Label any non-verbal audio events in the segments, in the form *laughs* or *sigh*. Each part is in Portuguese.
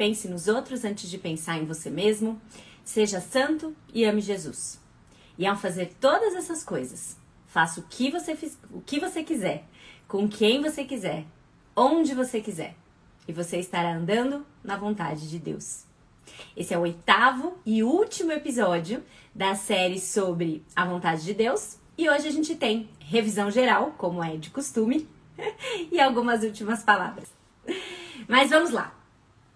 pense nos outros antes de pensar em você mesmo, seja santo e ame Jesus. E ao fazer todas essas coisas, faça o que você, o que você quiser, com quem você quiser, onde você quiser, e você estará andando na vontade de Deus. Esse é o oitavo e último episódio da série sobre a vontade de Deus, e hoje a gente tem revisão geral, como é de costume, *laughs* e algumas últimas palavras. Mas vamos lá.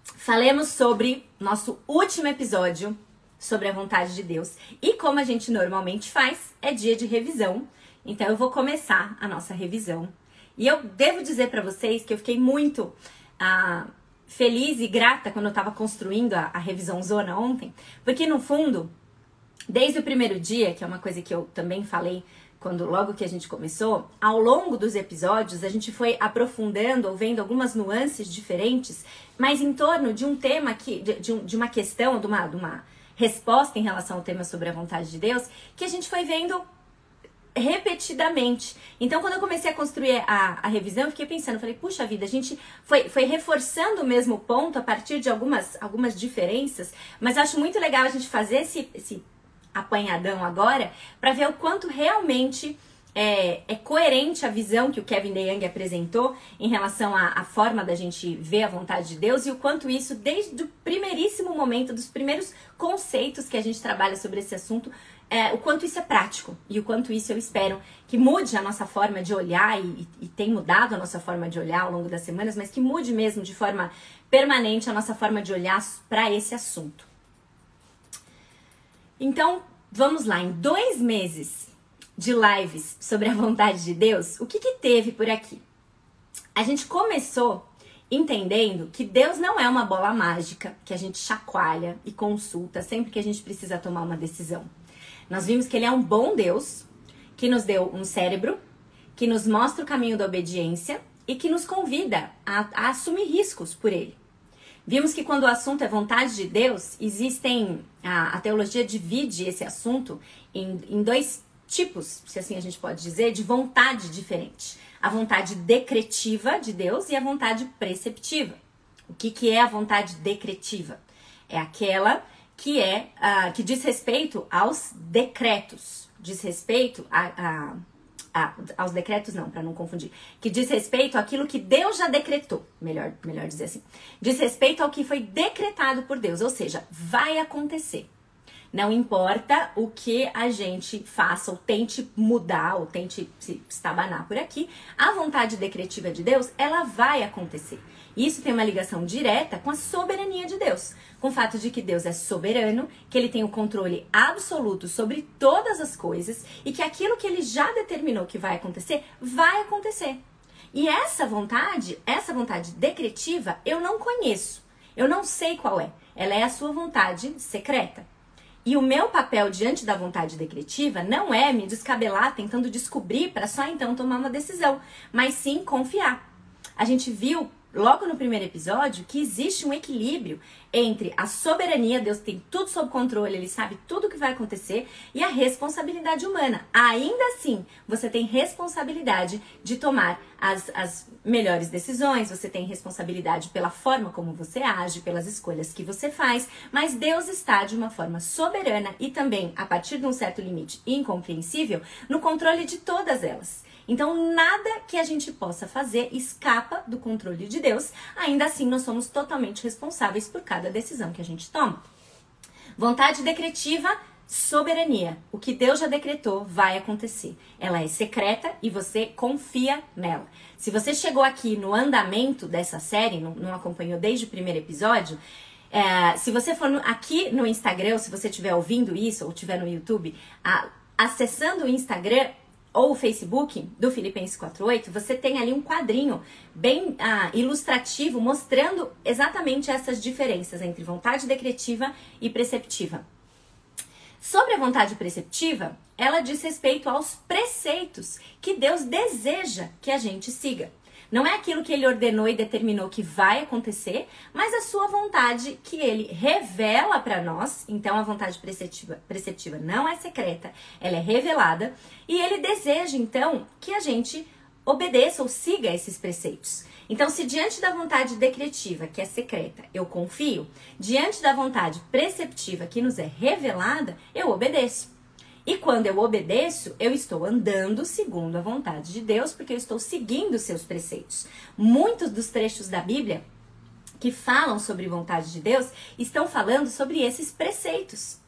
Falemos sobre nosso último episódio sobre a vontade de Deus. E como a gente normalmente faz, é dia de revisão. Então eu vou começar a nossa revisão. E eu devo dizer para vocês que eu fiquei muito ah, feliz e grata quando eu estava construindo a, a revisão zona ontem, porque no fundo, desde o primeiro dia, que é uma coisa que eu também falei quando logo que a gente começou, ao longo dos episódios a gente foi aprofundando ou vendo algumas nuances diferentes, mas em torno de um tema que, de, de, de uma questão, de uma, de uma resposta em relação ao tema sobre a vontade de Deus, que a gente foi vendo repetidamente. Então, quando eu comecei a construir a, a revisão, eu fiquei pensando, falei, puxa vida, a gente foi, foi reforçando o mesmo ponto a partir de algumas, algumas diferenças, mas acho muito legal a gente fazer esse, esse apanhadão agora para ver o quanto realmente é, é, coerente a visão que o Kevin DeYoung apresentou em relação à, à, forma da gente ver a vontade de Deus e o quanto isso, desde o primeiríssimo momento, dos primeiros conceitos que a gente trabalha sobre esse assunto, é, o quanto isso é prático e o quanto isso eu espero que mude a nossa forma de olhar e, e tem mudado a nossa forma de olhar ao longo das semanas, mas que mude mesmo de forma permanente a nossa forma de olhar para esse assunto. Então, vamos lá, em dois meses de lives sobre a vontade de Deus, o que, que teve por aqui? A gente começou entendendo que Deus não é uma bola mágica que a gente chacoalha e consulta sempre que a gente precisa tomar uma decisão. Nós vimos que Ele é um bom Deus que nos deu um cérebro, que nos mostra o caminho da obediência e que nos convida a, a assumir riscos por Ele. Vimos que quando o assunto é vontade de Deus, existem. A, a teologia divide esse assunto em, em dois tipos, se assim a gente pode dizer, de vontade diferente. A vontade decretiva de Deus e a vontade preceptiva. O que, que é a vontade decretiva? É aquela que é uh, que diz respeito aos decretos, diz respeito a, a ah, aos decretos não, para não confundir, que diz respeito àquilo que Deus já decretou, melhor, melhor dizer assim, diz respeito ao que foi decretado por Deus, ou seja, vai acontecer. Não importa o que a gente faça ou tente mudar ou tente se estabanar por aqui, a vontade decretiva de Deus, ela vai acontecer. Isso tem uma ligação direta com a soberania de Deus, com o fato de que Deus é soberano, que ele tem o controle absoluto sobre todas as coisas e que aquilo que ele já determinou que vai acontecer, vai acontecer. E essa vontade, essa vontade decretiva, eu não conheço. Eu não sei qual é. Ela é a sua vontade secreta. E o meu papel diante da vontade decretiva não é me descabelar tentando descobrir para só então tomar uma decisão, mas sim confiar. A gente viu logo no primeiro episódio que existe um equilíbrio entre a soberania, Deus tem tudo sob controle, ele sabe tudo o que vai acontecer, e a responsabilidade humana. Ainda assim, você tem responsabilidade de tomar as, as melhores decisões, você tem responsabilidade pela forma como você age, pelas escolhas que você faz, mas Deus está de uma forma soberana e também, a partir de um certo limite incompreensível, no controle de todas elas. Então, nada que a gente possa fazer escapa do controle de Deus, ainda assim, nós somos totalmente responsáveis por cada decisão que a gente toma. Vontade decretiva, soberania. O que Deus já decretou vai acontecer. Ela é secreta e você confia nela. Se você chegou aqui no andamento dessa série, não, não acompanhou desde o primeiro episódio, é, se você for no, aqui no Instagram, ou se você estiver ouvindo isso, ou estiver no YouTube, a, acessando o Instagram, ou o Facebook do Filipenses 48, você tem ali um quadrinho bem ah, ilustrativo mostrando exatamente essas diferenças entre vontade decretiva e preceptiva. Sobre a vontade preceptiva, ela diz respeito aos preceitos que Deus deseja que a gente siga. Não é aquilo que ele ordenou e determinou que vai acontecer, mas a sua vontade que ele revela para nós. Então a vontade preceptiva, preceptiva não é secreta, ela é revelada. E ele deseja então que a gente obedeça ou siga esses preceitos. Então, se diante da vontade decretiva, que é secreta, eu confio, diante da vontade preceptiva, que nos é revelada, eu obedeço. E quando eu obedeço, eu estou andando segundo a vontade de Deus, porque eu estou seguindo seus preceitos. Muitos dos trechos da Bíblia que falam sobre vontade de Deus estão falando sobre esses preceitos.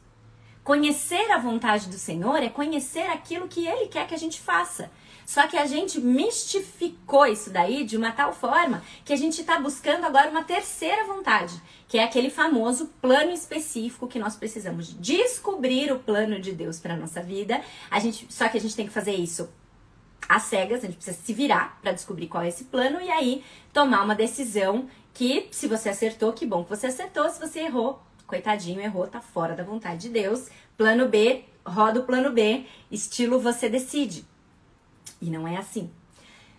Conhecer a vontade do Senhor é conhecer aquilo que Ele quer que a gente faça. Só que a gente mistificou isso daí de uma tal forma que a gente está buscando agora uma terceira vontade, que é aquele famoso plano específico que nós precisamos descobrir o plano de Deus para nossa vida. A gente, só que a gente tem que fazer isso às cegas, a gente precisa se virar para descobrir qual é esse plano e aí tomar uma decisão que se você acertou, que bom que você acertou, se você errou, coitadinho, errou, tá fora da vontade de Deus. Plano B, roda o plano B, estilo você decide. E não é assim.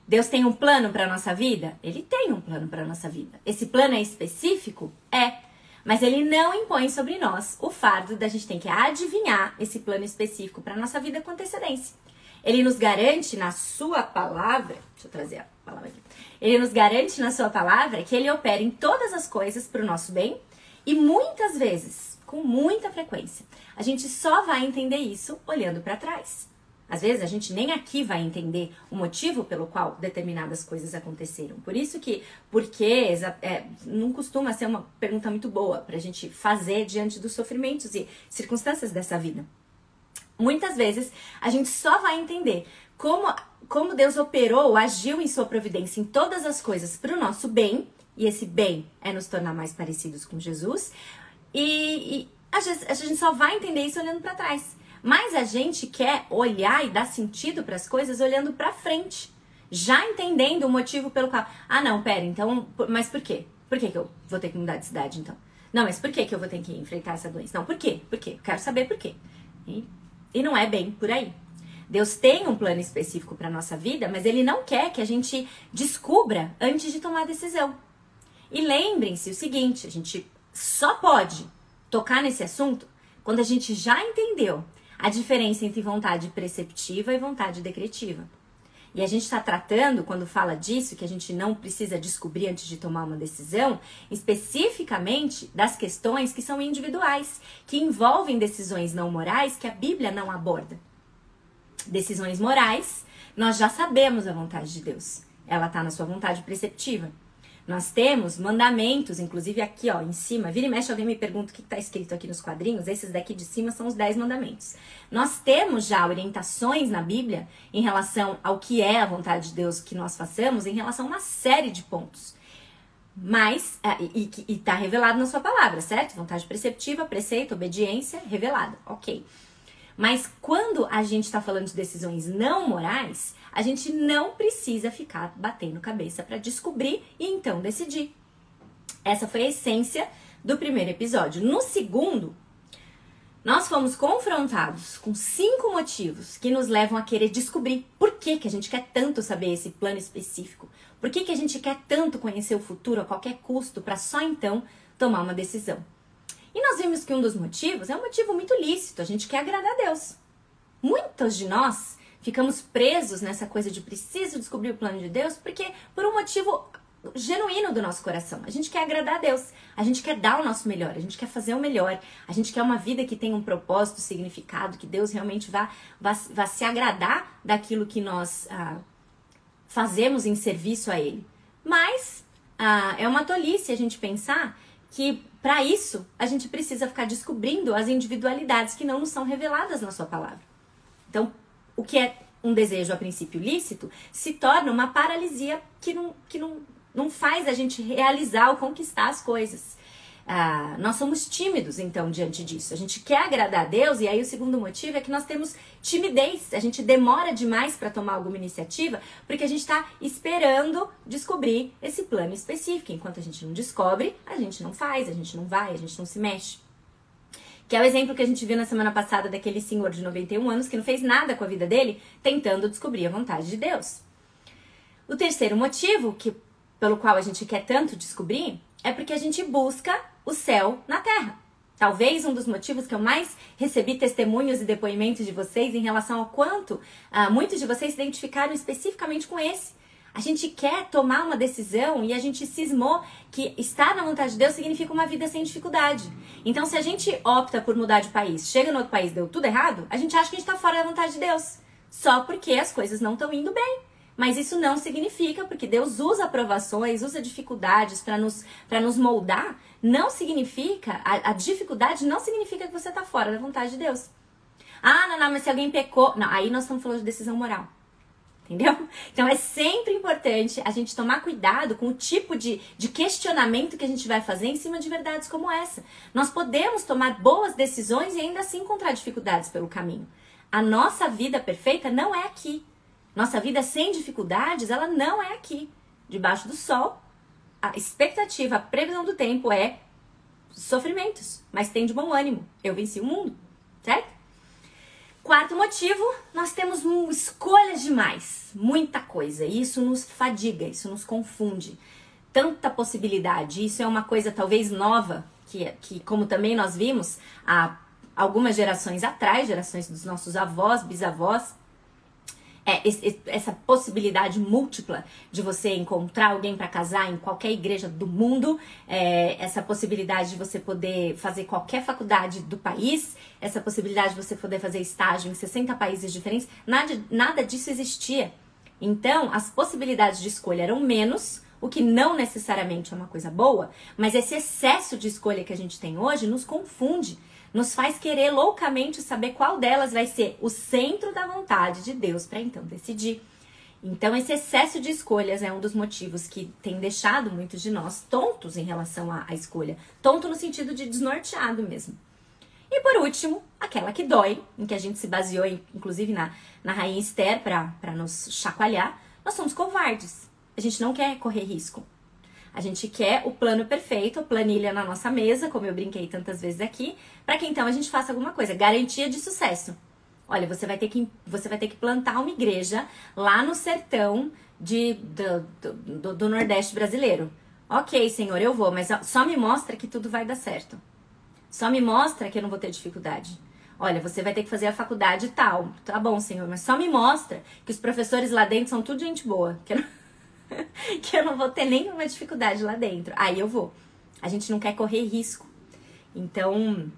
Deus tem um plano para nossa vida? Ele tem um plano para nossa vida. Esse plano é específico? É. Mas ele não impõe sobre nós o fardo da gente ter que adivinhar esse plano específico para nossa vida com antecedência. Ele nos garante na sua palavra, deixa eu trazer a palavra aqui. Ele nos garante na sua palavra que ele opera em todas as coisas para o nosso bem e muitas vezes, com muita frequência, a gente só vai entender isso olhando para trás. Às vezes a gente nem aqui vai entender o motivo pelo qual determinadas coisas aconteceram. Por isso que, porque é, não costuma ser uma pergunta muito boa para a gente fazer diante dos sofrimentos e circunstâncias dessa vida. Muitas vezes a gente só vai entender como, como Deus operou, agiu em sua providência em todas as coisas para o nosso bem, e esse bem é nos tornar mais parecidos com Jesus, e, e a gente só vai entender isso olhando para trás. Mas a gente quer olhar e dar sentido para as coisas olhando para frente, já entendendo o motivo pelo qual. Ah, não, pera, então, mas por quê? Por que, que eu vou ter que mudar de cidade então? Não, mas por que, que eu vou ter que enfrentar essa doença? Não, por quê? Por quê? Quero saber por quê. E, e não é bem por aí. Deus tem um plano específico para nossa vida, mas ele não quer que a gente descubra antes de tomar a decisão. E lembrem-se o seguinte, a gente só pode tocar nesse assunto quando a gente já entendeu a diferença entre vontade preceptiva e vontade decretiva. E a gente está tratando, quando fala disso, que a gente não precisa descobrir antes de tomar uma decisão, especificamente das questões que são individuais, que envolvem decisões não morais que a Bíblia não aborda. Decisões morais, nós já sabemos a vontade de Deus. Ela está na sua vontade preceptiva. Nós temos mandamentos, inclusive aqui, ó, em cima. Vira e mexe, alguém me pergunta o que está escrito aqui nos quadrinhos. Esses daqui de cima são os 10 mandamentos. Nós temos já orientações na Bíblia em relação ao que é a vontade de Deus que nós façamos, em relação a uma série de pontos. Mas, é, e está revelado na sua palavra, certo? Vontade preceptiva, preceito, obediência, revelada. Ok. Mas quando a gente está falando de decisões não morais, a gente não precisa ficar batendo cabeça para descobrir e então decidir. Essa foi a essência do primeiro episódio. No segundo, nós fomos confrontados com cinco motivos que nos levam a querer descobrir por que, que a gente quer tanto saber esse plano específico. Por que, que a gente quer tanto conhecer o futuro a qualquer custo para só então tomar uma decisão. E nós vimos que um dos motivos é um motivo muito lícito, a gente quer agradar a Deus. Muitos de nós ficamos presos nessa coisa de preciso descobrir o plano de Deus, porque por um motivo genuíno do nosso coração. A gente quer agradar a Deus, a gente quer dar o nosso melhor, a gente quer fazer o melhor, a gente quer uma vida que tenha um propósito, significado, que Deus realmente vá, vá, vá se agradar daquilo que nós ah, fazemos em serviço a Ele. Mas ah, é uma tolice a gente pensar que para isso a gente precisa ficar descobrindo as individualidades que não nos são reveladas na Sua palavra. Então, o que é um desejo a princípio lícito se torna uma paralisia que não, que não, não faz a gente realizar ou conquistar as coisas. ah, nós somos tímidos, então, diante disso. A gente quer agradar a Deus, e aí o segundo motivo é que nós temos timidez. A gente demora demais para tomar alguma iniciativa, porque a gente está esperando descobrir esse plano específico. Enquanto a gente não descobre, a gente não faz, a gente não vai, a gente não se mexe. Que é o exemplo que a gente viu na semana passada daquele senhor de 91 anos que não fez nada com a vida dele, tentando descobrir a vontade de Deus. O terceiro motivo, que pelo qual a gente quer tanto descobrir, é porque a gente busca o céu na terra. Talvez um dos motivos que eu mais recebi testemunhos e depoimentos de vocês em relação ao quanto ah, muitos de vocês se identificaram especificamente com esse. A gente quer tomar uma decisão e a gente cismou que estar na vontade de Deus significa uma vida sem dificuldade. Então, se a gente opta por mudar de país, chega no outro país, deu tudo errado, a gente acha que a gente está fora da vontade de Deus. Só porque as coisas não estão indo bem. Mas isso não significa, porque Deus usa provações, usa dificuldades para nos, nos moldar, não significa, a, a dificuldade não significa que você está fora da vontade de Deus. Ah, não, não, mas se alguém pecou. Não, aí nós estamos falando de decisão moral. Entendeu? *laughs* Então é sempre importante a gente tomar cuidado com o tipo de, de questionamento que a gente vai fazer em cima de verdades como essa. Nós podemos tomar boas decisões e ainda assim encontrar dificuldades pelo caminho. A nossa vida perfeita não é aqui. Nossa vida sem dificuldades, ela não é aqui. Debaixo do sol, a expectativa, a previsão do tempo é sofrimentos, mas tem de bom ânimo. Eu venci o mundo, certo? Quarto motivo, nós temos escolhas demais, muita coisa. E isso nos fadiga, isso nos confunde. Tanta possibilidade. Isso é uma coisa talvez nova, que, que como também nós vimos há algumas gerações atrás, gerações dos nossos avós, bisavós, é, essa possibilidade múltipla de você encontrar alguém para casar em qualquer igreja do mundo, é, essa possibilidade de você poder fazer qualquer faculdade do país, essa possibilidade de você poder fazer estágio em 60 países diferentes, nada, nada disso existia. Então, as possibilidades de escolha eram menos, o que não necessariamente é uma coisa boa, mas esse excesso de escolha que a gente tem hoje nos confunde nos faz querer loucamente saber qual delas vai ser o centro da vontade de Deus para então decidir. Então, esse excesso de escolhas é um dos motivos que tem deixado muitos de nós tontos em relação à, à escolha. Tonto no sentido de desnorteado mesmo. E por último, aquela que dói, em que a gente se baseou, inclusive, na, na Rainha Esther para nos chacoalhar, nós somos covardes. A gente não quer correr risco. A gente quer o plano perfeito, planilha na nossa mesa, como eu brinquei tantas vezes aqui, para que então a gente faça alguma coisa. Garantia de sucesso. Olha, você vai ter que, você vai ter que plantar uma igreja lá no sertão de, do, do, do Nordeste brasileiro. Ok, senhor, eu vou, mas só me mostra que tudo vai dar certo. Só me mostra que eu não vou ter dificuldade. Olha, você vai ter que fazer a faculdade tal. Tá bom, senhor, mas só me mostra que os professores lá dentro são tudo gente boa. Que. *laughs* que eu não vou ter nenhuma dificuldade lá dentro. Aí eu vou. A gente não quer correr risco. Então,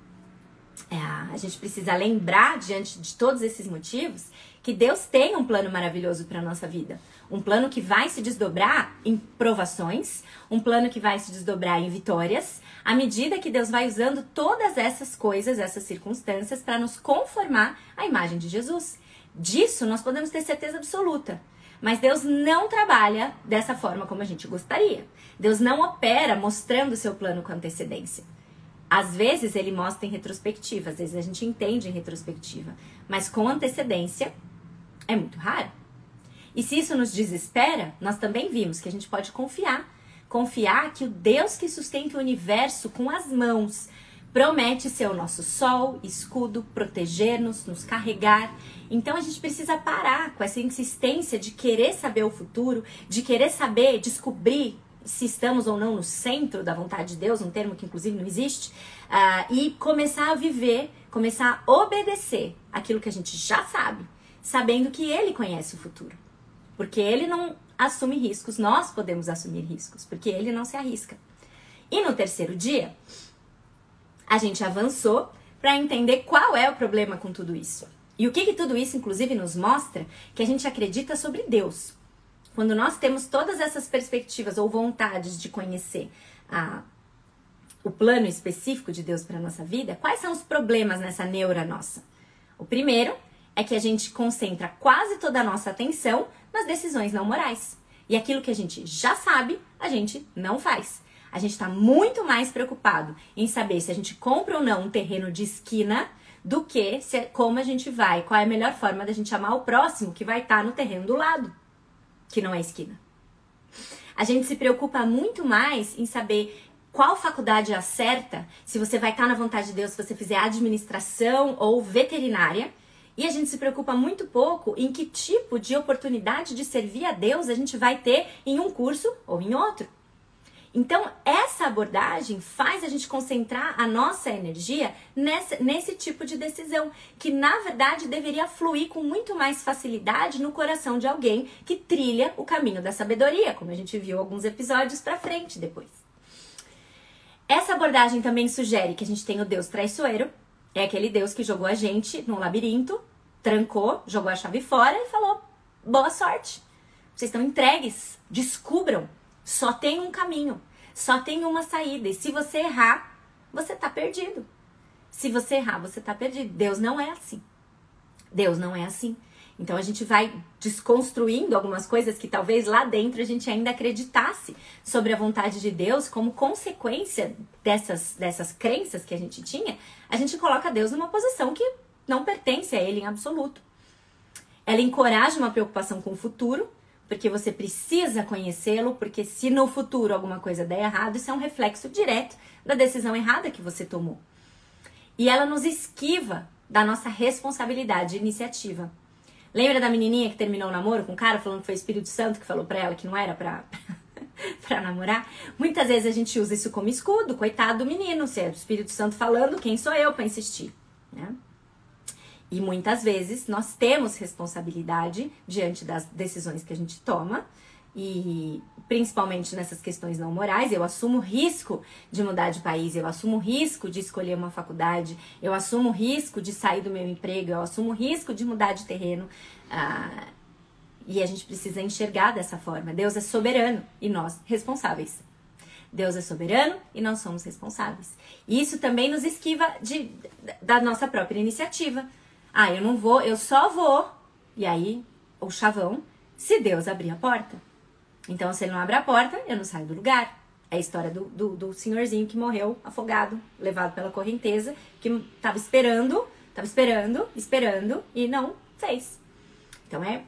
é, a gente precisa lembrar, diante de todos esses motivos, que Deus tem um plano maravilhoso para nossa vida. Um plano que vai se desdobrar em provações, um plano que vai se desdobrar em vitórias, à medida que Deus vai usando todas essas coisas, essas circunstâncias, para nos conformar à imagem de Jesus. Disso nós podemos ter certeza absoluta. Mas Deus não trabalha dessa forma como a gente gostaria. Deus não opera mostrando o seu plano com antecedência. Às vezes ele mostra em retrospectiva, às vezes a gente entende em retrospectiva, mas com antecedência é muito raro. E se isso nos desespera, nós também vimos que a gente pode confiar. Confiar que o Deus que sustenta o universo com as mãos promete ser o nosso sol, escudo, proteger-nos, nos carregar. Então a gente precisa parar com essa insistência de querer saber o futuro, de querer saber, descobrir se estamos ou não no centro da vontade de Deus, um termo que inclusive não existe, uh, e começar a viver, começar a obedecer aquilo que a gente já sabe, sabendo que Ele conhece o futuro. Porque Ele não assume riscos, nós podemos assumir riscos, porque Ele não se arrisca. E no terceiro dia, a gente avançou para entender qual é o problema com tudo isso. E o que, que tudo isso, inclusive, nos mostra que a gente acredita sobre Deus. Quando nós temos todas essas perspectivas ou vontades de conhecer a, o plano específico de Deus para a nossa vida, quais são os problemas nessa neura nossa? O primeiro é que a gente concentra quase toda a nossa atenção nas decisões não morais. E aquilo que a gente já sabe, a gente não faz. A gente está muito mais preocupado em saber se a gente compra ou não um terreno de esquina do que se, como a gente vai, qual é a melhor forma da gente amar o próximo que vai estar tá no terreno do lado, que não é esquina. A gente se preocupa muito mais em saber qual faculdade é a certa, se você vai estar tá na vontade de Deus se você fizer administração ou veterinária, e a gente se preocupa muito pouco em que tipo de oportunidade de servir a Deus a gente vai ter em um curso ou em outro. Então, essa abordagem faz a gente concentrar a nossa energia nesse, nesse tipo de decisão, que na verdade deveria fluir com muito mais facilidade no coração de alguém que trilha o caminho da sabedoria, como a gente viu alguns episódios para frente depois. Essa abordagem também sugere que a gente tem o Deus traiçoeiro, é aquele Deus que jogou a gente num labirinto, trancou, jogou a chave fora e falou: boa sorte. Vocês estão entregues, descubram só tem um caminho, só tem uma saída. E se você errar, você tá perdido. Se você errar, você tá perdido. Deus não é assim. Deus não é assim. Então a gente vai desconstruindo algumas coisas que talvez lá dentro a gente ainda acreditasse sobre a vontade de Deus, como consequência dessas, dessas crenças que a gente tinha, a gente coloca Deus numa posição que não pertence a Ele em absoluto. Ela encoraja uma preocupação com o futuro, porque você precisa conhecê-lo, porque se no futuro alguma coisa der errado, isso é um reflexo direto da decisão errada que você tomou. E ela nos esquiva da nossa responsabilidade de iniciativa. Lembra da menininha que terminou o namoro com o cara falando que foi o Espírito Santo que falou pra ela que não era pra, *laughs* pra namorar? Muitas vezes a gente usa isso como escudo, coitado do menino, se é o Espírito Santo falando, quem sou eu para insistir, né? E muitas vezes nós temos responsabilidade diante das decisões que a gente toma, e principalmente nessas questões não morais, eu assumo risco de mudar de país, eu assumo risco de escolher uma faculdade, eu assumo risco de sair do meu emprego, eu assumo risco de mudar de terreno. Ah, e a gente precisa enxergar dessa forma. Deus é soberano e nós responsáveis. Deus é soberano e nós somos responsáveis. E isso também nos esquiva de, da nossa própria iniciativa. Ah, eu não vou, eu só vou. E aí, o chavão, se Deus abrir a porta. Então, se ele não abre a porta, eu não saio do lugar. É a história do, do, do senhorzinho que morreu afogado, levado pela correnteza, que tava esperando, tava esperando, esperando e não fez. Então é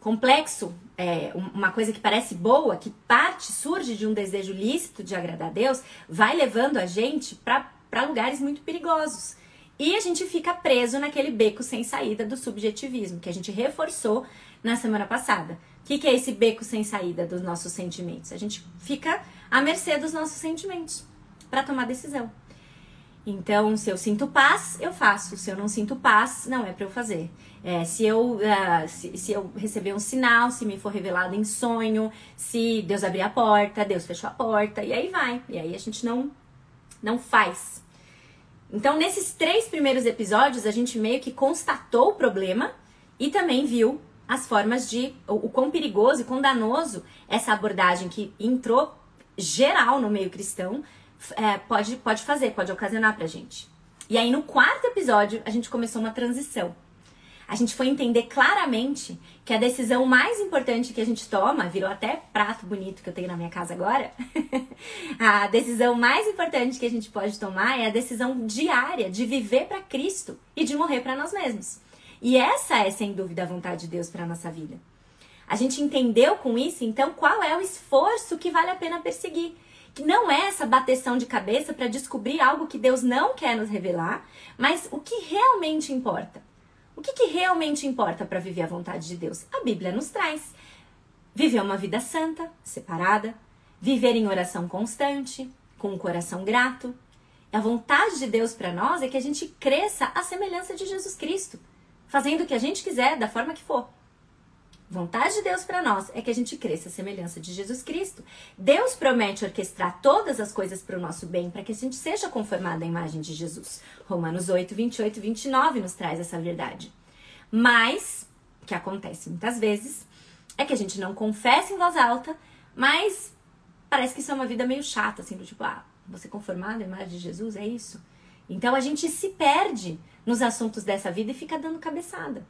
complexo, é uma coisa que parece boa, que parte, surge de um desejo lícito de agradar a Deus, vai levando a gente para lugares muito perigosos. E a gente fica preso naquele beco sem saída do subjetivismo, que a gente reforçou na semana passada. O que, que é esse beco sem saída dos nossos sentimentos? A gente fica à mercê dos nossos sentimentos para tomar decisão. Então, se eu sinto paz, eu faço. Se eu não sinto paz, não é para eu fazer. É, se, eu, uh, se, se, eu receber um sinal, se me for revelado em sonho, se Deus abrir a porta, Deus fechou a porta, e aí vai. E aí a gente não, não faz. Então, nesses três primeiros episódios, a gente meio que constatou o problema e também viu as formas de o, o quão perigoso e quão danoso essa abordagem que entrou geral no meio cristão é, pode, pode fazer, pode ocasionar pra gente. E aí, no quarto episódio, a gente começou uma transição a gente foi entender claramente que a decisão mais importante que a gente toma, virou até prato bonito que eu tenho na minha casa agora, *laughs* a decisão mais importante que a gente pode tomar é a decisão diária de viver para Cristo e de morrer para nós mesmos. E essa é, sem dúvida, a vontade de Deus para nossa vida. A gente entendeu com isso, então, qual é o esforço que vale a pena perseguir. Que não é essa bateção de cabeça para descobrir algo que Deus não quer nos revelar, mas o que realmente importa. O que, que realmente importa para viver a vontade de Deus? A Bíblia nos traz. Viver uma vida santa, separada, viver em oração constante, com um coração grato. A vontade de Deus para nós é que a gente cresça à semelhança de Jesus Cristo, fazendo o que a gente quiser, da forma que for. Vontade de Deus para nós é que a gente cresça à semelhança de Jesus Cristo. Deus promete orquestrar todas as coisas para o nosso bem, para que a gente seja conformado à imagem de Jesus. Romanos 8, 28 e 29 nos traz essa verdade. Mas, o que acontece muitas vezes, é que a gente não confessa em voz alta, mas parece que isso é uma vida meio chata, assim, tipo, ah, você conformado à imagem de Jesus, é isso? Então a gente se perde nos assuntos dessa vida e fica dando cabeçada.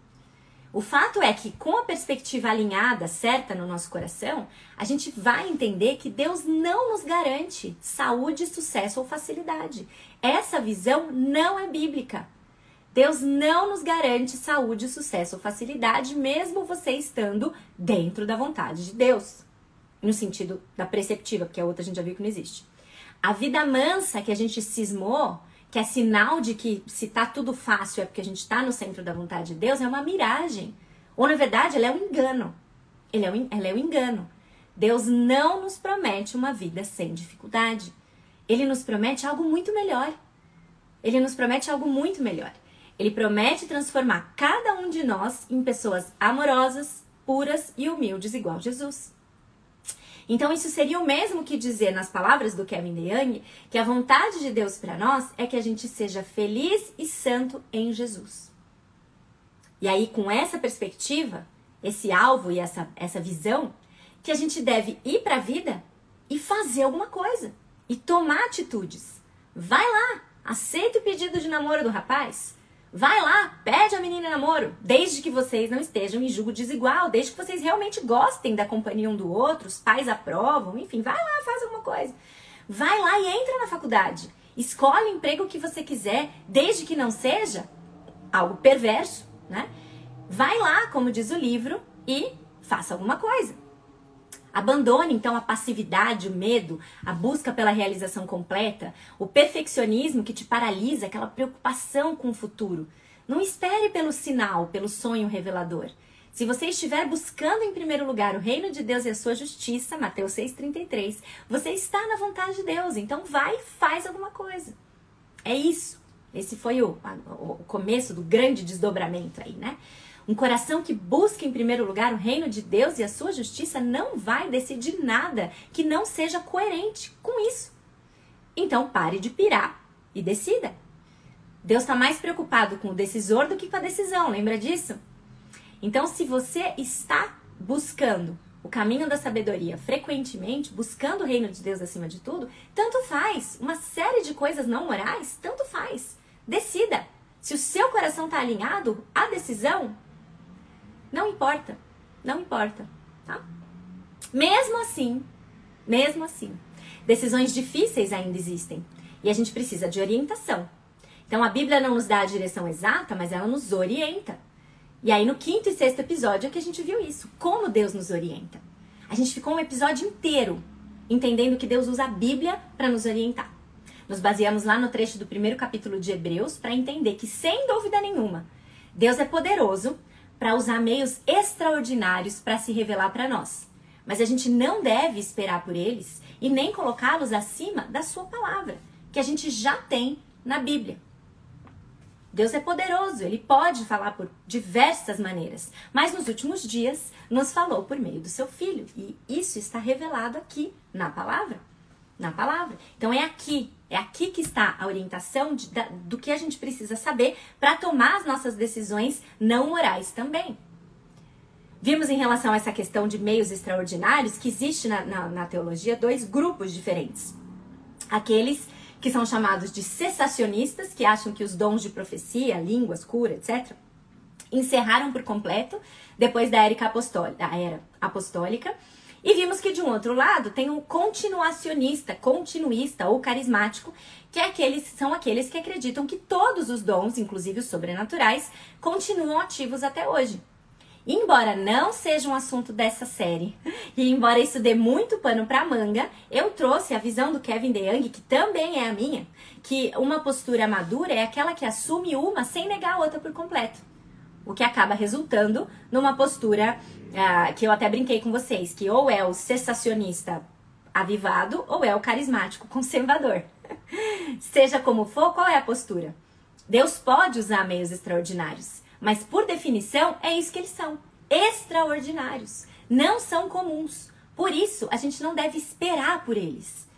O fato é que, com a perspectiva alinhada, certa no nosso coração, a gente vai entender que Deus não nos garante saúde, sucesso ou facilidade. Essa visão não é bíblica. Deus não nos garante saúde, sucesso ou facilidade, mesmo você estando dentro da vontade de Deus. No sentido da preceptiva, porque a outra a gente já viu que não existe. A vida mansa que a gente cismou, que é sinal de que se tá tudo fácil é porque a gente está no centro da vontade de Deus, é uma miragem. Ou na verdade, ela é um engano. Ele é um, ela é um engano. Deus não nos promete uma vida sem dificuldade. Ele nos promete algo muito melhor. Ele nos promete algo muito melhor. Ele promete transformar cada um de nós em pessoas amorosas, puras e humildes, igual Jesus. Então, isso seria o mesmo que dizer, nas palavras do Kevin DeYoung, que a vontade de Deus para nós é que a gente seja feliz e santo em Jesus. E aí, com essa perspectiva, esse alvo e essa, essa visão, que a gente deve ir para a vida e fazer alguma coisa e tomar atitudes. Vai lá, aceita o pedido de namoro do rapaz. Vai lá, pede a menina namoro, desde que vocês não estejam em julgo desigual, desde que vocês realmente gostem da companhia um do outro, os pais aprovam, enfim, vai lá, faz alguma coisa. Vai lá e entra na faculdade. Escolhe o emprego que você quiser, desde que não seja algo perverso, né? Vai lá, como diz o livro, e faça alguma coisa. Abandone então a passividade, o medo, a busca pela realização completa, o perfeccionismo que te paralisa, aquela preocupação com o futuro. Não espere pelo sinal, pelo sonho revelador. Se você estiver buscando em primeiro lugar o reino de Deus e a sua justiça, Mateus 6,33, você está na vontade de Deus. Então vai e faz alguma coisa. É isso. Esse foi o, o começo do grande desdobramento aí, né? Um coração que busca em primeiro lugar o reino de Deus e a sua justiça não vai decidir nada que não seja coerente com isso. Então pare de pirar e decida. Deus está mais preocupado com o decisor do que com a decisão, lembra disso? Então, se você está buscando o caminho da sabedoria frequentemente, buscando o reino de Deus acima de tudo, tanto faz. Uma série de coisas não morais, tanto faz. Decida. Se o seu coração está alinhado, a decisão não importa. Não importa, tá? Mesmo assim, mesmo assim, decisões difíceis ainda existem e a gente precisa de orientação. Então a Bíblia não nos dá a direção exata, mas ela nos orienta. E aí no quinto e sexto episódio é que a gente viu isso, como Deus nos orienta. A gente ficou um episódio inteiro entendendo que Deus usa a Bíblia para nos orientar. Nos baseamos lá no trecho do primeiro capítulo de Hebreus para entender que, sem dúvida nenhuma, Deus é poderoso para usar meios extraordinários para se revelar para nós. Mas a gente não deve esperar por eles e nem colocá-los acima da sua palavra, que a gente já tem na Bíblia. Deus é poderoso, ele pode falar por diversas maneiras, mas nos últimos dias nos falou por meio do seu filho, e isso está revelado aqui na palavra na palavra. Então é aqui, é aqui que está a orientação de, da, do que a gente precisa saber para tomar as nossas decisões não morais também. Vimos em relação a essa questão de meios extraordinários que existe na, na, na teologia dois grupos diferentes. Aqueles que são chamados de cessacionistas, que acham que os dons de profecia, línguas, cura, etc., encerraram por completo depois da era apostólica e vimos que de um outro lado tem um continuacionista, continuista ou carismático, que é aqueles, são aqueles que acreditam que todos os dons, inclusive os sobrenaturais, continuam ativos até hoje. Embora não seja um assunto dessa série, *laughs* e embora isso dê muito pano para manga, eu trouxe a visão do Kevin DeYoung, que também é a minha, que uma postura madura é aquela que assume uma sem negar a outra por completo. O que acaba resultando numa postura ah, que eu até brinquei com vocês, que ou é o cessacionista avivado ou é o carismático conservador. *laughs* Seja como for, qual é a postura? Deus pode usar meios extraordinários, mas por definição é isso que eles são: extraordinários. Não são comuns. Por isso, a gente não deve esperar por eles.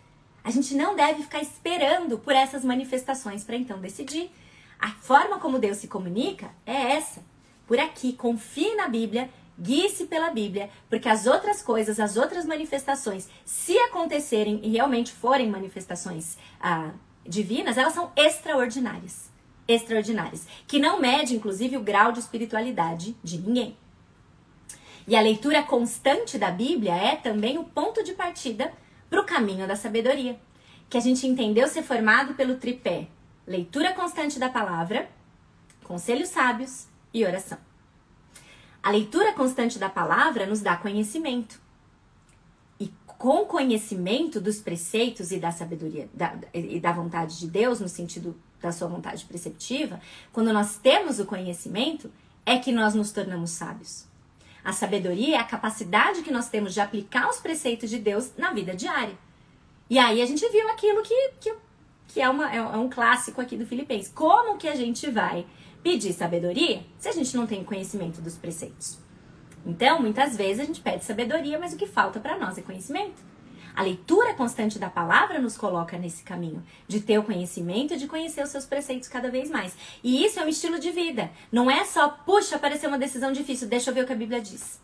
A gente não deve ficar esperando por essas manifestações para então decidir. A forma como Deus se comunica é essa. Por aqui, confie na Bíblia Guie-se pela Bíblia, porque as outras coisas, as outras manifestações, se acontecerem e realmente forem manifestações ah, divinas, elas são extraordinárias. extraordinárias, que não mede, inclusive, o grau de espiritualidade de ninguém. E a leitura constante da Bíblia é também o ponto de partida para o caminho da sabedoria, que a gente entendeu ser formado pelo tripé: leitura constante da palavra, conselhos sábios e oração. A leitura constante da palavra nos dá conhecimento. E com conhecimento dos preceitos e da sabedoria da, e da vontade de Deus, no sentido da sua vontade preceptiva, quando nós temos o conhecimento, é que nós nos tornamos sábios. A sabedoria é a capacidade que nós temos de aplicar os preceitos de Deus na vida diária. E aí a gente viu aquilo que, que, que é, uma, é um clássico aqui do Filipenses. Como que a gente vai pedir sabedoria se a gente não tem conhecimento dos preceitos? Então, muitas vezes a gente pede sabedoria, mas o que falta para nós é conhecimento. A leitura constante da palavra nos coloca nesse caminho de ter o conhecimento e de conhecer os seus preceitos cada vez mais. E isso é um estilo de vida. Não é só, puxa, apareceu uma decisão difícil, deixa eu ver o que a Bíblia diz.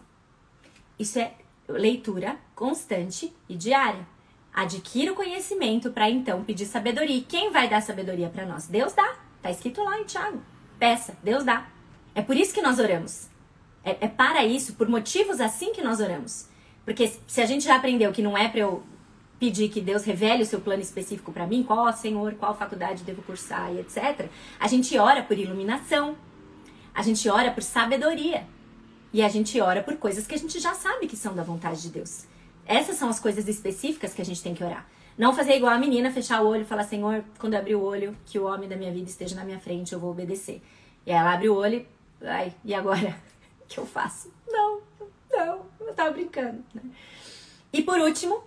Isso é leitura constante e diária. Adquira o conhecimento para então pedir sabedoria. E quem vai dar sabedoria para nós? Deus dá. Tá escrito lá em Tiago. Peça, Deus dá. É por isso que nós oramos. É, é para isso, por motivos assim que nós oramos. Porque se a gente já aprendeu que não é para eu pedir que Deus revele o seu plano específico para mim, qual, Senhor, qual faculdade devo cursar e etc. A gente ora por iluminação. A gente ora por sabedoria. E a gente ora por coisas que a gente já sabe que são da vontade de Deus. Essas são as coisas específicas que a gente tem que orar. Não fazer igual a menina, fechar o olho e falar, Senhor, quando eu abrir o olho, que o homem da minha vida esteja na minha frente, eu vou obedecer. E ela abre o olho e, ai, e agora? *laughs* O que eu faço? Não, não, eu tava brincando. Né? E por último,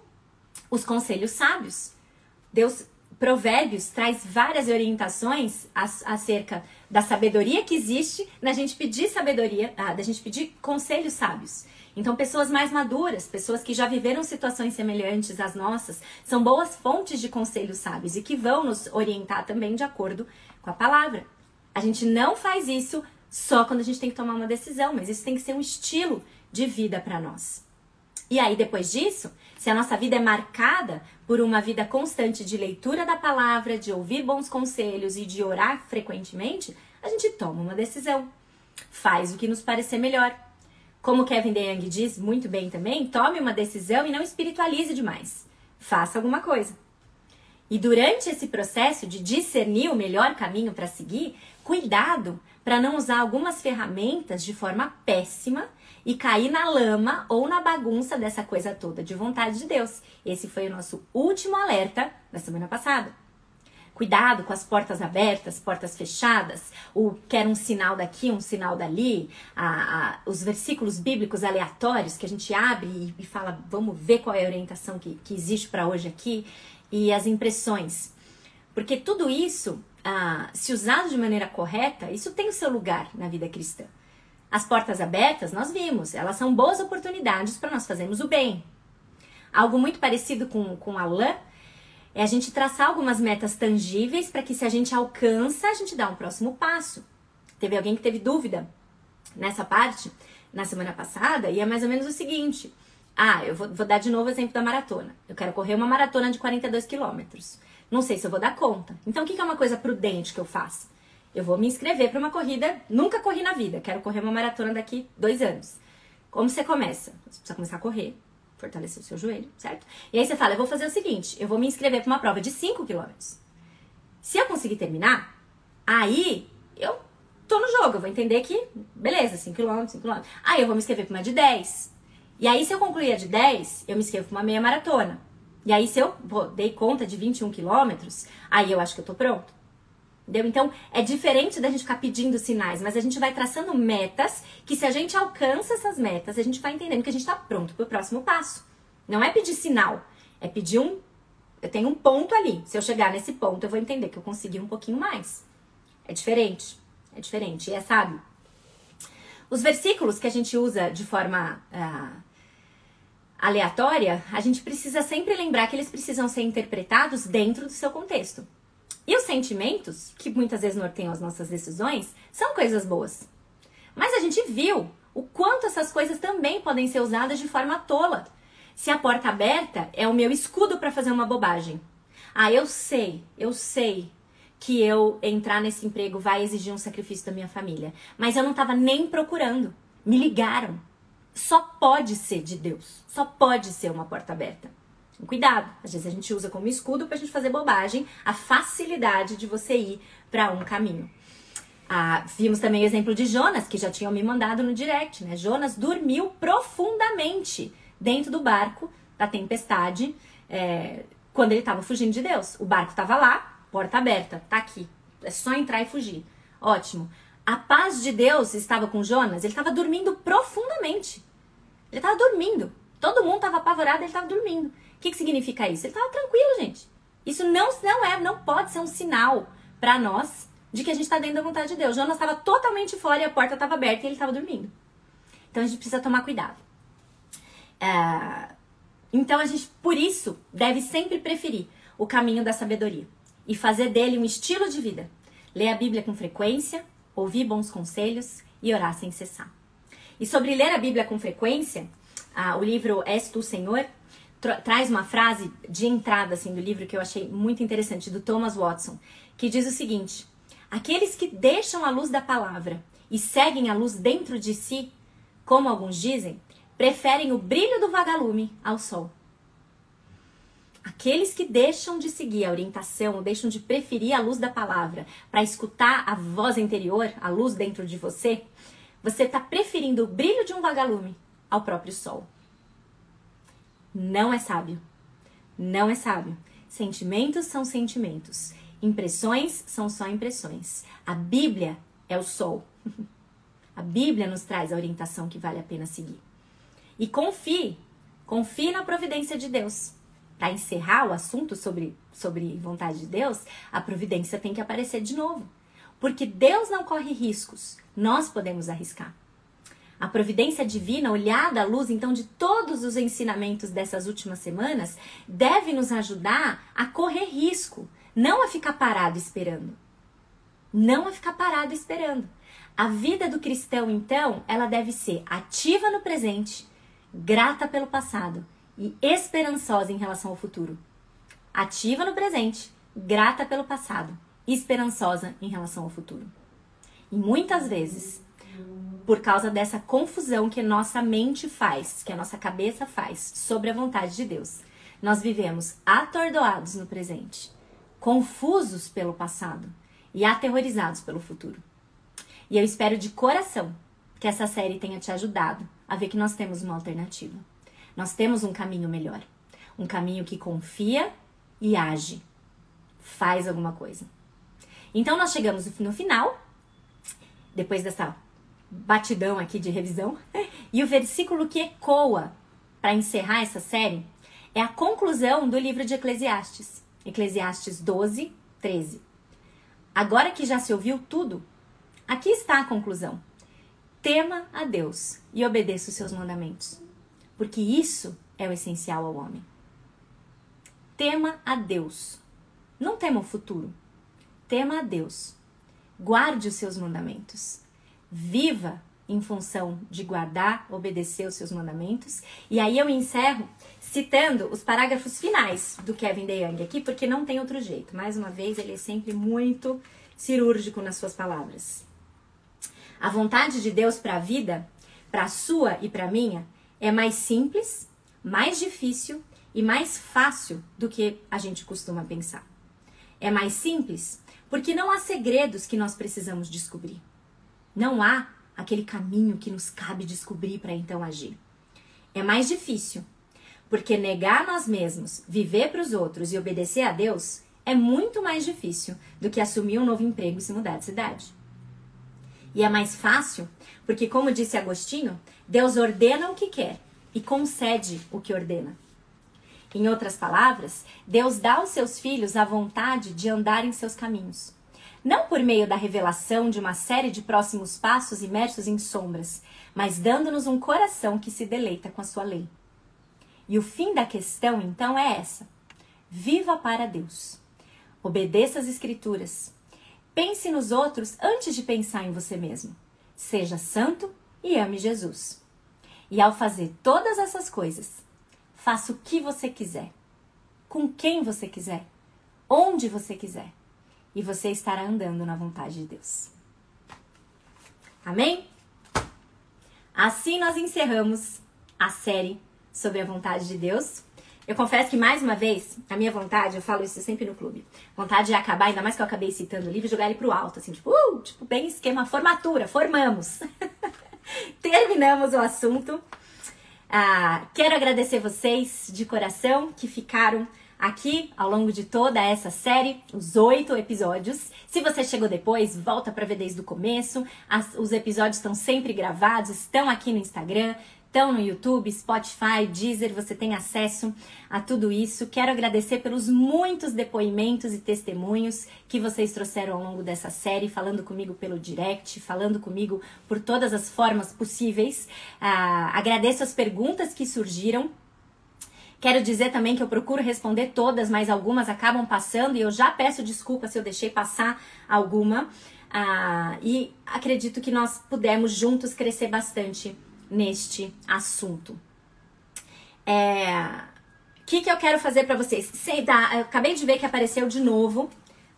os conselhos sábios. Deus, Provérbios traz várias orientações acerca da sabedoria que existe na gente pedir sabedoria, ah, da gente pedir conselhos sábios. Então, pessoas mais maduras, pessoas que já viveram situações semelhantes às nossas, são boas fontes de conselhos sábios e que vão nos orientar também de acordo com a palavra. A gente não faz isso só quando a gente tem que tomar uma decisão, mas isso tem que ser um estilo de vida para nós. E aí, depois disso, se a nossa vida é marcada por uma vida constante de leitura da palavra, de ouvir bons conselhos e de orar frequentemente, a gente toma uma decisão. Faz o que nos parecer melhor. Como Kevin DeYoung diz muito bem também, tome uma decisão e não espiritualize demais. Faça alguma coisa. E durante esse processo de discernir o melhor caminho para seguir, cuidado para não usar algumas ferramentas de forma péssima e cair na lama ou na bagunça dessa coisa toda de vontade de Deus. Esse foi o nosso último alerta da semana passada. Cuidado com as portas abertas, portas fechadas, o quer um sinal daqui, um sinal dali, a, a, os versículos bíblicos aleatórios que a gente abre e, e fala, vamos ver qual é a orientação que, que existe para hoje aqui, e as impressões. Porque tudo isso, ah, se usado de maneira correta, isso tem o seu lugar na vida cristã. As portas abertas, nós vimos, elas são boas oportunidades para nós fazermos o bem. Algo muito parecido com, com a lã é a gente traçar algumas metas tangíveis para que se a gente alcança, a gente dá um próximo passo. Teve alguém que teve dúvida nessa parte na semana passada e é mais ou menos o seguinte. Ah, eu vou, vou dar de novo o exemplo da maratona. Eu quero correr uma maratona de 42 quilômetros. Não sei se eu vou dar conta. Então, o que é uma coisa prudente que eu faço? Eu vou me inscrever para uma corrida, nunca corri na vida, quero correr uma maratona daqui dois anos. Como você começa? Você precisa começar a correr, fortalecer o seu joelho, certo? E aí você fala, eu vou fazer o seguinte, eu vou me inscrever para uma prova de 5 km. Se eu conseguir terminar, aí eu tô no jogo, eu vou entender que, beleza, 5 km, 5 km. Aí eu vou me inscrever para uma de 10. E aí se eu concluir a de 10, eu me inscrevo para uma meia maratona. E aí se eu dei conta de 21 quilômetros, aí eu acho que eu tô pronto. Entendeu? Então, é diferente da gente ficar pedindo sinais, mas a gente vai traçando metas que, se a gente alcança essas metas, a gente vai entendendo que a gente está pronto para o próximo passo. Não é pedir sinal, é pedir um. Eu tenho um ponto ali. Se eu chegar nesse ponto, eu vou entender que eu consegui um pouquinho mais. É diferente. É diferente. E é sábio. Os versículos que a gente usa de forma uh, aleatória, a gente precisa sempre lembrar que eles precisam ser interpretados dentro do seu contexto. E os sentimentos, que muitas vezes norteiam as nossas decisões, são coisas boas. Mas a gente viu o quanto essas coisas também podem ser usadas de forma tola. Se a porta aberta é o meu escudo para fazer uma bobagem. Ah, eu sei, eu sei que eu entrar nesse emprego vai exigir um sacrifício da minha família. Mas eu não estava nem procurando. Me ligaram. Só pode ser de Deus. Só pode ser uma porta aberta. Cuidado, às vezes a gente usa como escudo para a gente fazer bobagem a facilidade de você ir para um caminho. Ah, vimos também o exemplo de Jonas, que já tinham me mandado no direct, né? Jonas dormiu profundamente dentro do barco da tempestade é, quando ele estava fugindo de Deus. O barco estava lá, porta aberta, tá aqui. É só entrar e fugir. Ótimo. A paz de Deus estava com Jonas, ele estava dormindo profundamente. Ele estava dormindo. Todo mundo estava apavorado, ele estava dormindo. Que, que significa isso? Ele estava tranquilo, gente. Isso não, não é, não pode ser um sinal para nós de que a gente está dentro da vontade de Deus. Jonas estava totalmente fora e a porta estava aberta e ele estava dormindo. Então a gente precisa tomar cuidado. É... Então a gente, por isso, deve sempre preferir o caminho da sabedoria e fazer dele um estilo de vida. Ler a Bíblia com frequência, ouvir bons conselhos e orar sem cessar. E sobre ler a Bíblia com frequência, ah, o livro És Tu, Senhor, tra traz uma frase de entrada assim, do livro que eu achei muito interessante, do Thomas Watson, que diz o seguinte: Aqueles que deixam a luz da palavra e seguem a luz dentro de si, como alguns dizem, preferem o brilho do vagalume ao sol. Aqueles que deixam de seguir a orientação, deixam de preferir a luz da palavra para escutar a voz interior, a luz dentro de você, você está preferindo o brilho de um vagalume ao próprio sol. Não é sábio. Não é sábio. Sentimentos são sentimentos. Impressões são só impressões. A Bíblia é o sol. *laughs* A Bíblia nos traz a orientação que vale a pena seguir. E confie, confie na providência de Deus. Para encerrar o assunto sobre, sobre vontade de Deus, a providência tem que aparecer de novo. Porque Deus não corre riscos, nós podemos arriscar. A providência divina, olhada à luz então de todos os ensinamentos dessas últimas semanas, deve nos ajudar a correr risco, não a ficar parado esperando. Não a ficar parado esperando. A vida do cristão, então, ela deve ser ativa no presente, grata pelo passado e esperançosa em relação ao futuro. Ativa no presente, grata pelo passado esperançosa em relação ao futuro. E muitas vezes, por causa dessa confusão que nossa mente faz, que a nossa cabeça faz sobre a vontade de Deus, nós vivemos atordoados no presente confusos pelo passado e aterrorizados pelo futuro. E eu espero de coração que essa série tenha te ajudado a ver que nós temos uma alternativa. Nós temos um caminho melhor. Um caminho que confia e age. Faz alguma coisa. Então nós chegamos no final, depois dessa batidão aqui de revisão, e o versículo que ecoa para encerrar essa série é a conclusão do livro de Eclesiastes. Eclesiastes 12, 13. Agora que já se ouviu tudo, aqui está a conclusão. Tema a Deus e obedeça os seus mandamentos, porque isso é o essencial ao homem. Tema a Deus. Não tema o futuro. Tema a Deus. Guarde os seus mandamentos. Viva em função de guardar, obedecer os seus mandamentos. E aí eu encerro citando os parágrafos finais do Kevin DeYoung aqui, porque não tem outro jeito. Mais uma vez, ele é sempre muito cirúrgico nas suas palavras. A vontade de Deus para a vida, para a sua e para a minha, é mais simples, mais difícil e mais fácil do que a gente costuma pensar. É mais simples porque não há segredos que nós precisamos descobrir. Não há aquele caminho que nos cabe descobrir para então agir. É mais difícil porque negar nós mesmos, viver para os outros e obedecer a Deus é muito mais difícil do que assumir um novo emprego e se mudar de cidade. E é mais fácil porque, como disse Agostinho, Deus ordena o que quer e concede o que ordena. Em outras palavras, Deus dá aos seus filhos a vontade de andar em seus caminhos. Não por meio da revelação de uma série de próximos passos imersos em sombras, mas dando-nos um coração que se deleita com a sua lei. E o fim da questão, então, é essa: viva para Deus. Obedeça as Escrituras. Pense nos outros antes de pensar em você mesmo. Seja santo e ame Jesus. E ao fazer todas essas coisas, faça o que você quiser, com quem você quiser, onde você quiser. E você estará andando na vontade de Deus. Amém? Assim nós encerramos a série sobre a vontade de Deus. Eu confesso que, mais uma vez, a minha vontade, eu falo isso sempre no clube, vontade de acabar, ainda mais que eu acabei citando o livro, jogar ele pro alto, assim, tipo, uh, tipo, bem esquema, formatura, formamos. *laughs* Terminamos o assunto. Ah, quero agradecer vocês de coração que ficaram aqui ao longo de toda essa série, os oito episódios. Se você chegou depois, volta para ver desde o começo. As, os episódios estão sempre gravados, estão aqui no Instagram estão no YouTube, Spotify, Deezer, você tem acesso a tudo isso. Quero agradecer pelos muitos depoimentos e testemunhos que vocês trouxeram ao longo dessa série, falando comigo pelo direct, falando comigo por todas as formas possíveis. Ah, agradeço as perguntas que surgiram. Quero dizer também que eu procuro responder todas, mas algumas acabam passando e eu já peço desculpa se eu deixei passar alguma. Ah, e acredito que nós pudemos juntos crescer bastante neste assunto. É, o que, que eu quero fazer para vocês? Sei, acabei de ver que apareceu de novo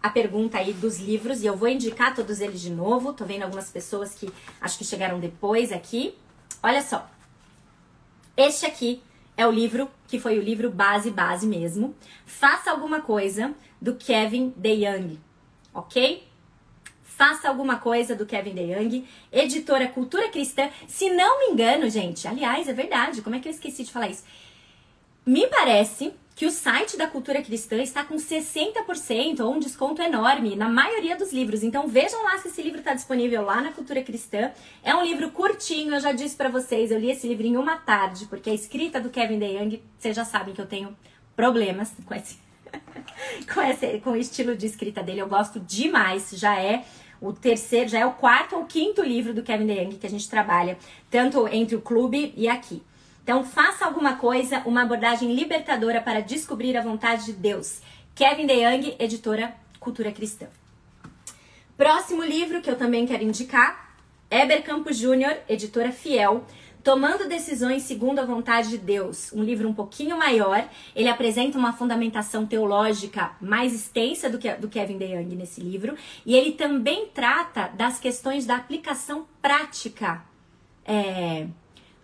a pergunta aí dos livros e eu vou indicar todos eles de novo. Tô vendo algumas pessoas que acho que chegaram depois aqui. Olha só. Este aqui é o livro que foi o livro base base mesmo. Faça alguma coisa do Kevin DeYoung, ok? Faça Alguma Coisa, do Kevin DeYoung, editora Cultura Cristã. Se não me engano, gente, aliás, é verdade, como é que eu esqueci de falar isso? Me parece que o site da Cultura Cristã está com 60% ou um desconto enorme na maioria dos livros. Então vejam lá se esse livro está disponível lá na Cultura Cristã. É um livro curtinho, eu já disse para vocês, eu li esse livro em uma tarde, porque a escrita do Kevin DeYoung, vocês já sabem que eu tenho problemas *laughs* com esse com esse com o estilo de escrita dele. Eu gosto demais, já é o terceiro, já é o quarto ou quinto livro do Kevin DeYoung que a gente trabalha, tanto entre o clube e aqui. Então, faça alguma coisa, uma abordagem libertadora para descobrir a vontade de Deus. Kevin DeYoung, editora Cultura Cristã. Próximo livro que eu também quero indicar, Eber Campos Júnior, editora Fiel, Tomando Decisões Segundo a Vontade de Deus, um livro um pouquinho maior. Ele apresenta uma fundamentação teológica mais extensa do que do Kevin DeYoung nesse livro. E ele também trata das questões da aplicação prática. É,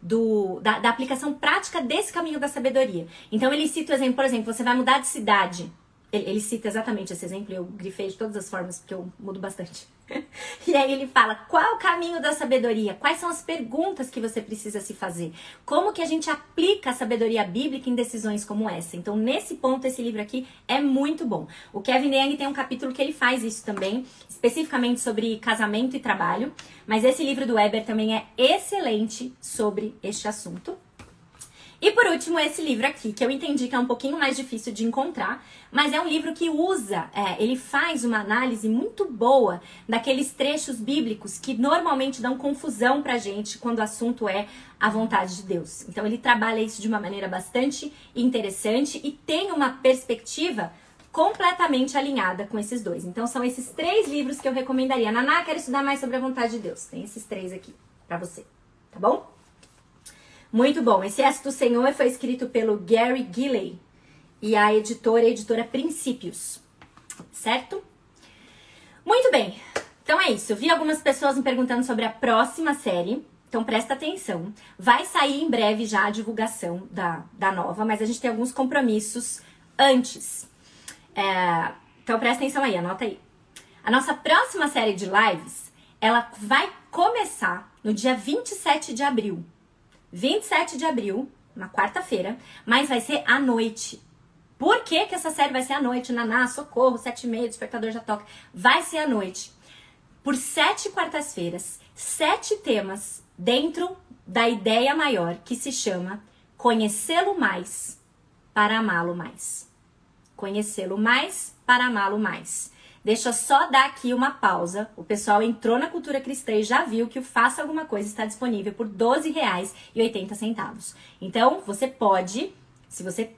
do, da, da aplicação prática desse caminho da sabedoria. Então ele cita o exemplo, por exemplo, você vai mudar de cidade. Ele, ele, cita exatamente esse exemplo, eu grifei de todas as formas, porque eu mudo bastante. *laughs* e aí ele fala: qual o caminho da sabedoria? Quais são as perguntas que você precisa se fazer? Como que a gente aplica a sabedoria bíblica em decisões como essa? Então, nesse ponto, esse livro aqui é muito bom. O Kevin DeYoung tem um capítulo que ele faz isso também, especificamente sobre casamento e trabalho. Mas esse livro do Weber também é excelente sobre este assunto. E por último, esse livro aqui, que eu entendi que é um pouquinho mais difícil de encontrar, mas é um livro que usa, é, ele faz uma análise muito boa daqueles trechos bíblicos que normalmente dão confusão pra gente quando o assunto é a vontade de Deus. Então ele trabalha isso de uma maneira bastante interessante e tem uma perspectiva completamente alinhada com esses dois. Então são esses três livros que eu recomendaria. Naná, quero estudar mais sobre a vontade de Deus. Tem esses três aqui para você, tá bom? Muito bom. Esse S do Senhor foi escrito pelo Gary Gilley e a editora a editora Princípios, certo? Muito bem. Então é isso. Eu vi algumas pessoas me perguntando sobre a próxima série. Então presta atenção. Vai sair em breve já a divulgação da, da nova, mas a gente tem alguns compromissos antes. É, então presta atenção aí, anota aí. A nossa próxima série de lives, ela vai começar no dia 27 de abril. 27 de abril, na quarta-feira, mas vai ser à noite. Por que, que essa série vai ser à noite? Naná, socorro, sete e meia, despertador já toca. Vai ser à noite. Por sete quartas-feiras, sete temas dentro da ideia maior que se chama Conhecê-lo mais para amá-lo mais. Conhecê-lo mais para amá-lo mais. Deixa eu só dar aqui uma pausa. O pessoal entrou na cultura cristã e já viu que o Faça Alguma Coisa está disponível por R$ 12,80. Então, você pode, se você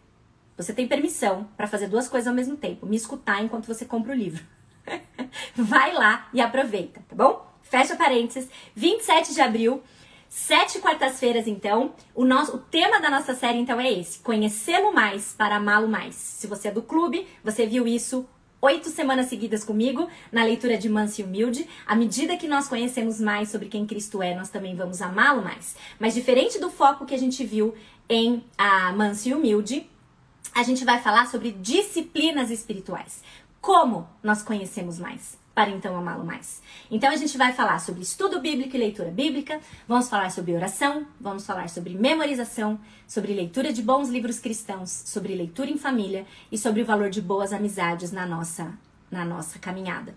você tem permissão para fazer duas coisas ao mesmo tempo, me escutar enquanto você compra o livro. *laughs* Vai lá e aproveita, tá bom? Fecha parênteses. 27 de abril, sete quartas-feiras, então. O, nosso, o tema da nossa série, então, é esse: Conhecê-lo mais para amá-lo mais. Se você é do clube, você viu isso oito semanas seguidas comigo na leitura de Manso e Humilde. À medida que nós conhecemos mais sobre quem Cristo é, nós também vamos amá-lo mais. Mas diferente do foco que a gente viu em a Manso e Humilde, a gente vai falar sobre disciplinas espirituais. Como nós conhecemos mais? Para então amá-lo mais. Então a gente vai falar sobre estudo bíblico e leitura bíblica, vamos falar sobre oração, vamos falar sobre memorização, sobre leitura de bons livros cristãos, sobre leitura em família e sobre o valor de boas amizades na nossa na nossa caminhada.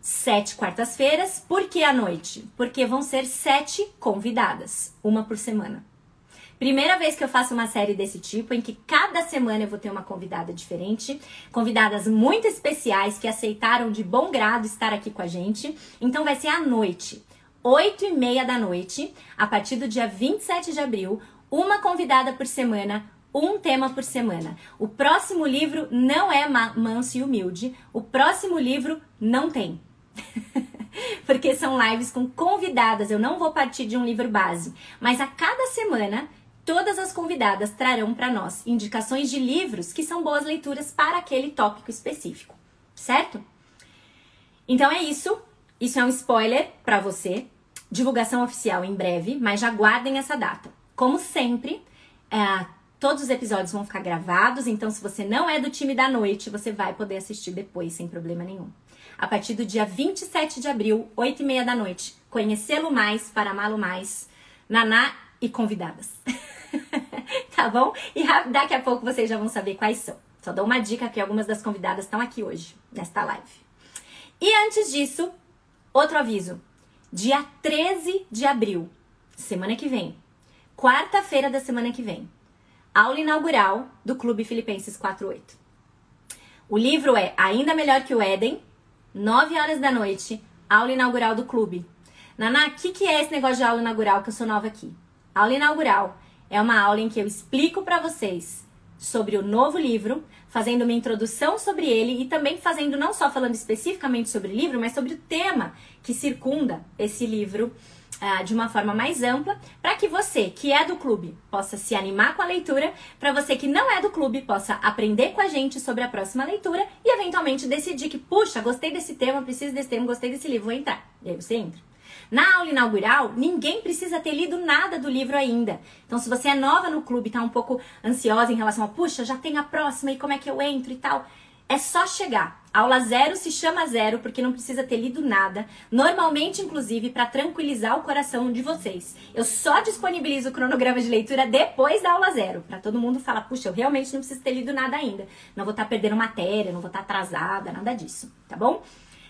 Sete quartas-feiras, por que à noite? Porque vão ser sete convidadas, uma por semana. Primeira vez que eu faço uma série desse tipo, em que cada semana eu vou ter uma convidada diferente, convidadas muito especiais que aceitaram de bom grado estar aqui com a gente. Então vai ser à noite, 8 e meia da noite, a partir do dia 27 de abril, uma convidada por semana, um tema por semana. O próximo livro não é manso e humilde, o próximo livro não tem. *laughs* Porque são lives com convidadas, eu não vou partir de um livro base, mas a cada semana Todas as convidadas trarão para nós indicações de livros que são boas leituras para aquele tópico específico, certo? Então é isso. Isso é um spoiler para você. Divulgação oficial em breve, mas já guardem essa data. Como sempre, é, todos os episódios vão ficar gravados, então se você não é do time da noite, você vai poder assistir depois sem problema nenhum. A partir do dia 27 de abril, 8 e meia da noite, conhecê-lo mais para amá-lo mais, Naná e convidadas. *laughs* *laughs* tá bom? E daqui a pouco vocês já vão saber quais são. Só dou uma dica que algumas das convidadas estão aqui hoje, nesta live. E antes disso, outro aviso. Dia 13 de abril, semana que vem, quarta-feira da semana que vem, aula inaugural do Clube Filipenses 48. O livro é Ainda Melhor que o Éden, 9 horas da noite, aula inaugural do clube. Naná, o que, que é esse negócio de aula inaugural que eu sou nova aqui? Aula inaugural é uma aula em que eu explico para vocês sobre o novo livro, fazendo uma introdução sobre ele e também fazendo não só falando especificamente sobre o livro, mas sobre o tema que circunda esse livro uh, de uma forma mais ampla, para que você que é do clube possa se animar com a leitura, para você que não é do clube possa aprender com a gente sobre a próxima leitura e eventualmente decidir que, puxa, gostei desse tema, preciso desse tema, gostei desse livro, vou entrar. E aí você entra. Na aula inaugural, ninguém precisa ter lido nada do livro ainda. Então, se você é nova no clube, está um pouco ansiosa em relação a, puxa, já tem a próxima e como é que eu entro e tal, é só chegar. aula zero se chama zero porque não precisa ter lido nada. Normalmente, inclusive, para tranquilizar o coração de vocês. Eu só disponibilizo o cronograma de leitura depois da aula zero. Para todo mundo falar, puxa, eu realmente não preciso ter lido nada ainda. Não vou estar tá perdendo matéria, não vou estar tá atrasada, nada disso, tá bom?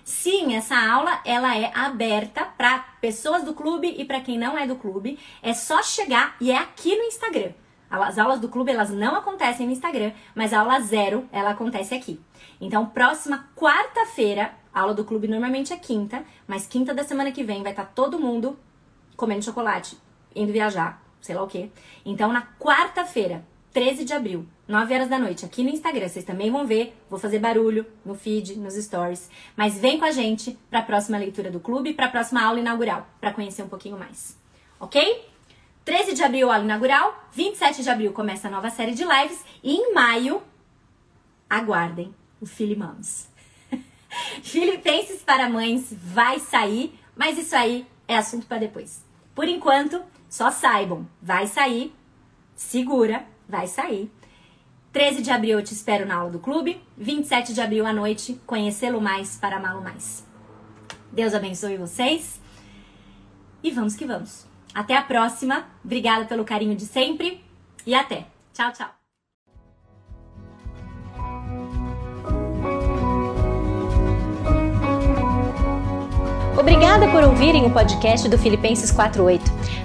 Sim, essa aula ela é aberta para pessoas do clube e para quem não é do clube. É só chegar e é aqui no Instagram. As aulas do clube elas não acontecem no Instagram, mas a aula zero ela acontece aqui. Então, próxima quarta-feira, a aula do clube normalmente é quinta, mas quinta da semana que vem vai estar tá todo mundo comendo chocolate, indo viajar, sei lá o quê. Então, na quarta-feira, 13 de abril, 9 horas da noite, aqui no Instagram. Vocês também vão ver, vou fazer barulho no feed, nos stories. Mas vem com a gente para a próxima leitura do clube para a próxima aula inaugural, para conhecer um pouquinho mais. Ok? 13 de abril, aula inaugural. 27 de abril começa a nova série de lives. E em maio, aguardem o Filimamos. Filipenses *laughs* para mães vai sair, mas isso aí é assunto para depois. Por enquanto, só saibam, vai sair, segura, vai sair. 13 de abril eu te espero na aula do clube. 27 de abril à noite, conhecê-lo mais para amá-lo mais. Deus abençoe vocês. E vamos que vamos. Até a próxima. Obrigada pelo carinho de sempre. E até. Tchau, tchau. Obrigada por ouvirem o podcast do Filipenses 48.